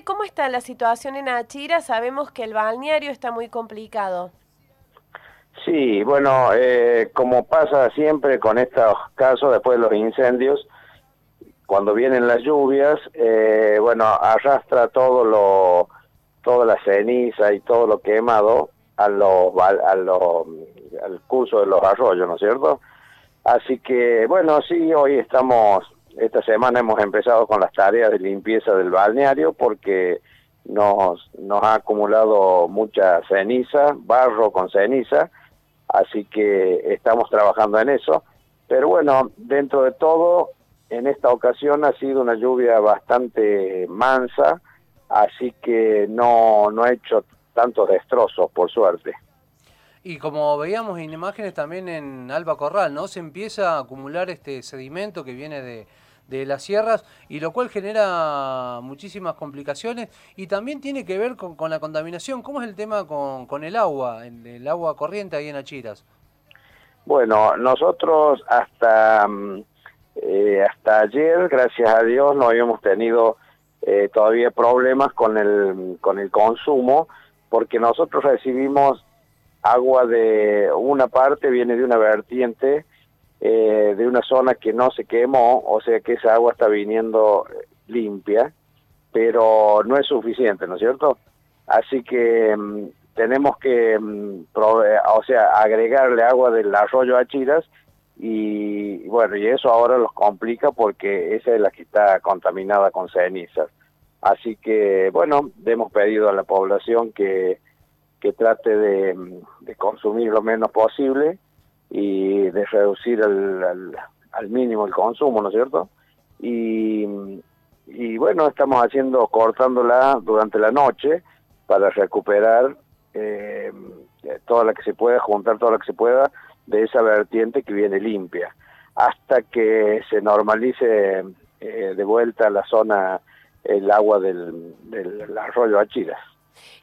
¿Cómo está la situación en Achira? Sabemos que el balneario está muy complicado. Sí, bueno, eh, como pasa siempre con estos casos después de los incendios, cuando vienen las lluvias, eh, bueno, arrastra todo lo, toda la ceniza y todo lo quemado a al curso de los arroyos, ¿no es cierto? Así que, bueno, sí, hoy estamos, esta semana hemos empezado con las tareas de limpieza del balneario porque nos, ha acumulado mucha ceniza, barro con ceniza, así que estamos trabajando en eso. Pero bueno, dentro de todo, en esta ocasión ha sido una lluvia bastante mansa, así que no, no ha hecho tantos destrozos, por suerte. Y como veíamos en imágenes también en Alba Corral, ¿no? Se empieza a acumular este sedimento que viene de, de las sierras y lo cual genera muchísimas complicaciones y también tiene que ver con, con la contaminación. ¿Cómo es el tema con, con el agua, el, agua corriente ahí en Achiras? Bueno, nosotros hasta, mm, eh, hasta ayer, gracias a Dios, no habíamos tenido eh, todavía problemas con el, con el consumo porque nosotros recibimos agua de una parte, viene de una vertiente eh, de una zona que no se quemó, o sea que esa agua está viniendo limpia, pero no es suficiente, ¿no es cierto? Así que mm, tenemos que, mm, o sea, agregarle agua del arroyo a Chiras y bueno, y eso ahora los complica porque esa es la que está contaminada con cenizas. Así que, bueno, hemos pedido a la población que, que trate de, consumir lo menos posible y de reducir al, mínimo el consumo, ¿no es cierto? Y, bueno, estamos haciendo, cortándola durante la noche para recuperar eh, toda la que se pueda, juntar toda la que se pueda de esa vertiente que viene limpia, hasta que se normalice eh, de vuelta la zona, el agua del arroyo Achiras.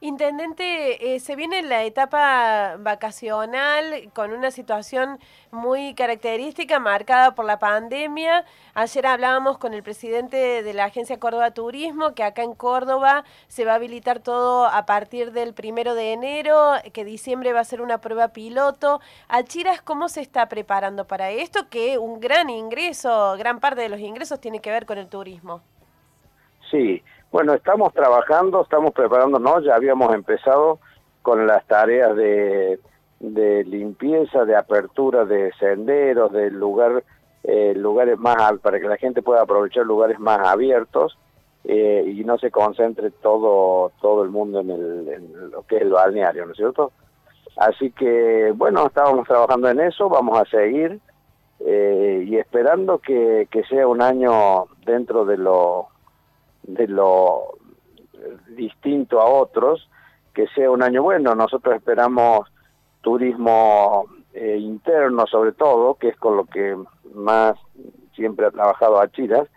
Intendente, eh, se viene la etapa vacacional con una situación muy característica marcada por la pandemia. Ayer hablábamos con el presidente de la Agencia Córdoba Turismo que acá en Córdoba se va a habilitar todo a partir del primero de enero, que diciembre va a ser una prueba piloto. Achiras, ¿cómo se está preparando para esto? Que un gran ingreso, gran parte de los ingresos tiene que ver con el turismo. Sí, bueno, estamos trabajando, estamos preparándonos, ya habíamos empezado con las tareas de, limpieza, de apertura de senderos, de lugar, eh, lugares más para que la gente pueda aprovechar lugares más abiertos eh, y no se concentre todo todo el mundo en, el, en lo que es el balneario, ¿no es cierto? Así que, bueno, estábamos trabajando en eso, vamos a seguir eh, y esperando que, que sea un año dentro de lo de lo distinto a otros, que sea un año bueno. Nosotros esperamos turismo eh, interno sobre todo, que es con lo que más siempre ha trabajado Achiras,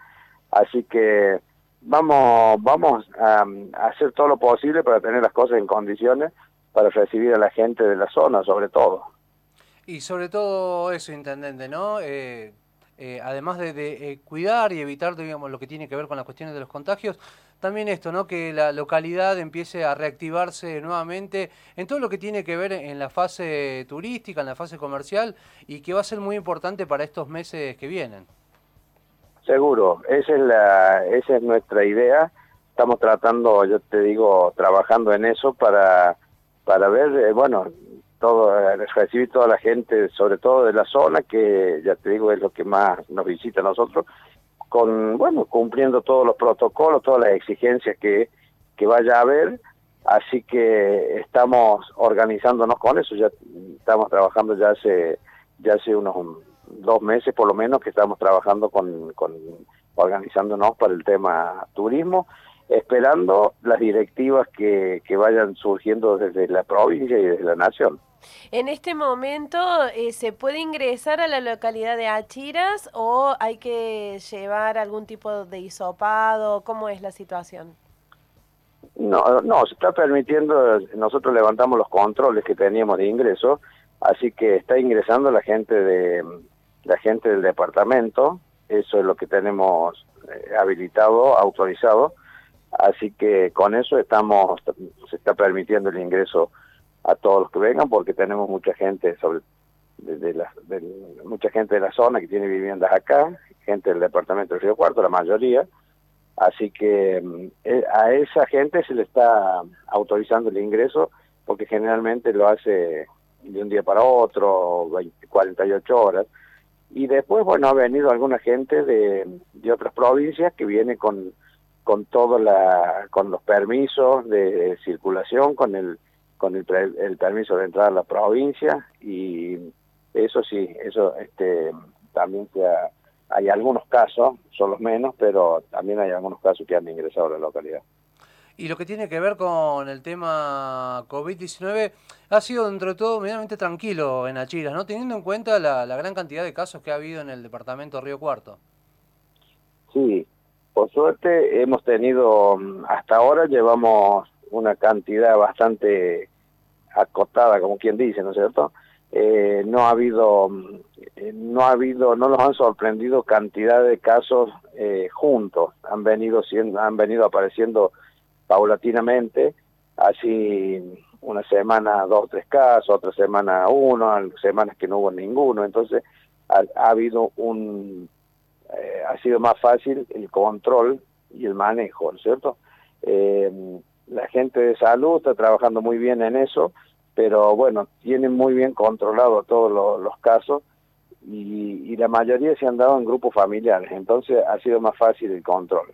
así que vamos vamos a, a, hacer todo lo posible para tener las cosas en condiciones para recibir a la gente de la zona sobre todo. Y sobre todo eso, Intendente, ¿no? Eh, eh, además de, de eh, cuidar y evitar digamos, lo que tiene que ver con las cuestiones de los contagios, también esto, ¿no? que la localidad empiece a reactivarse nuevamente en todo lo que tiene que ver en la fase turística, en la fase comercial, y que va a ser muy importante para estos meses que vienen. Seguro, esa es, la, esa es nuestra idea. Estamos tratando, yo te digo, trabajando en eso para, para ver, eh, bueno, todo, eh, recibir toda la gente, sobre todo de la zona, que ya te digo es lo que más nos visita a nosotros, con, bueno, cumpliendo todos los protocolos, todas las exigencias que, que vaya a haber, así que estamos organizándonos con eso, ya estamos trabajando ya hace, ya hace unos dos meses por lo menos que estamos trabajando con, con organizándonos para el tema turismo esperando las directivas que, que vayan surgiendo desde la provincia y desde la nación. En este momento, eh, ¿se puede ingresar a la localidad de Achiras o hay que llevar algún tipo de hisopado? ¿Cómo es la situación? No, no, se está permitiendo, nosotros levantamos los controles que teníamos de ingreso, así que está ingresando la gente de la gente del departamento, eso es lo que tenemos eh, habilitado, autorizado, Así que con eso estamos, se está permitiendo el ingreso a todos los que vengan porque tenemos mucha gente sobre de, la, mucha gente de la zona que tiene viviendas acá, gente del departamento del Río Cuarto, la mayoría, así que mm, eh, a esa gente se le está autorizando el ingreso porque generalmente lo hace de un día para otro, 48 horas, y después, bueno, ha venido alguna gente de, de otras provincias que viene con, con todo la, con los permisos de circulación, con el, con el, el permiso de entrada a la provincia y eso sí, eso este, también se hay algunos casos, son los menos, pero también hay algunos casos que han ingresado a la localidad. Y lo que tiene que ver con el tema COVID-19 ha sido dentro de todo medianamente tranquilo en Achiras, ¿no? Teniendo en cuenta la, la, gran cantidad de casos que ha habido en el departamento de Río Cuarto. Sí, por suerte hemos tenido, hasta ahora llevamos una cantidad bastante acotada, como quien dice, ¿no es cierto? Eh, no ha habido eh, no ha habido no nos han sorprendido cantidad de casos eh, juntos. Han venido siendo han venido apareciendo paulatinamente así una semana dos tres casos otra semana uno semanas que no hubo ninguno. Entonces ha, habido un ha sido más fácil el control y el manejo ¿no es cierto la gente de salud está trabajando muy bien en eso pero bueno, tienen muy bien controlado todos los, casos y, y, la mayoría se han dado en grupos familiares, entonces ha sido más fácil el control.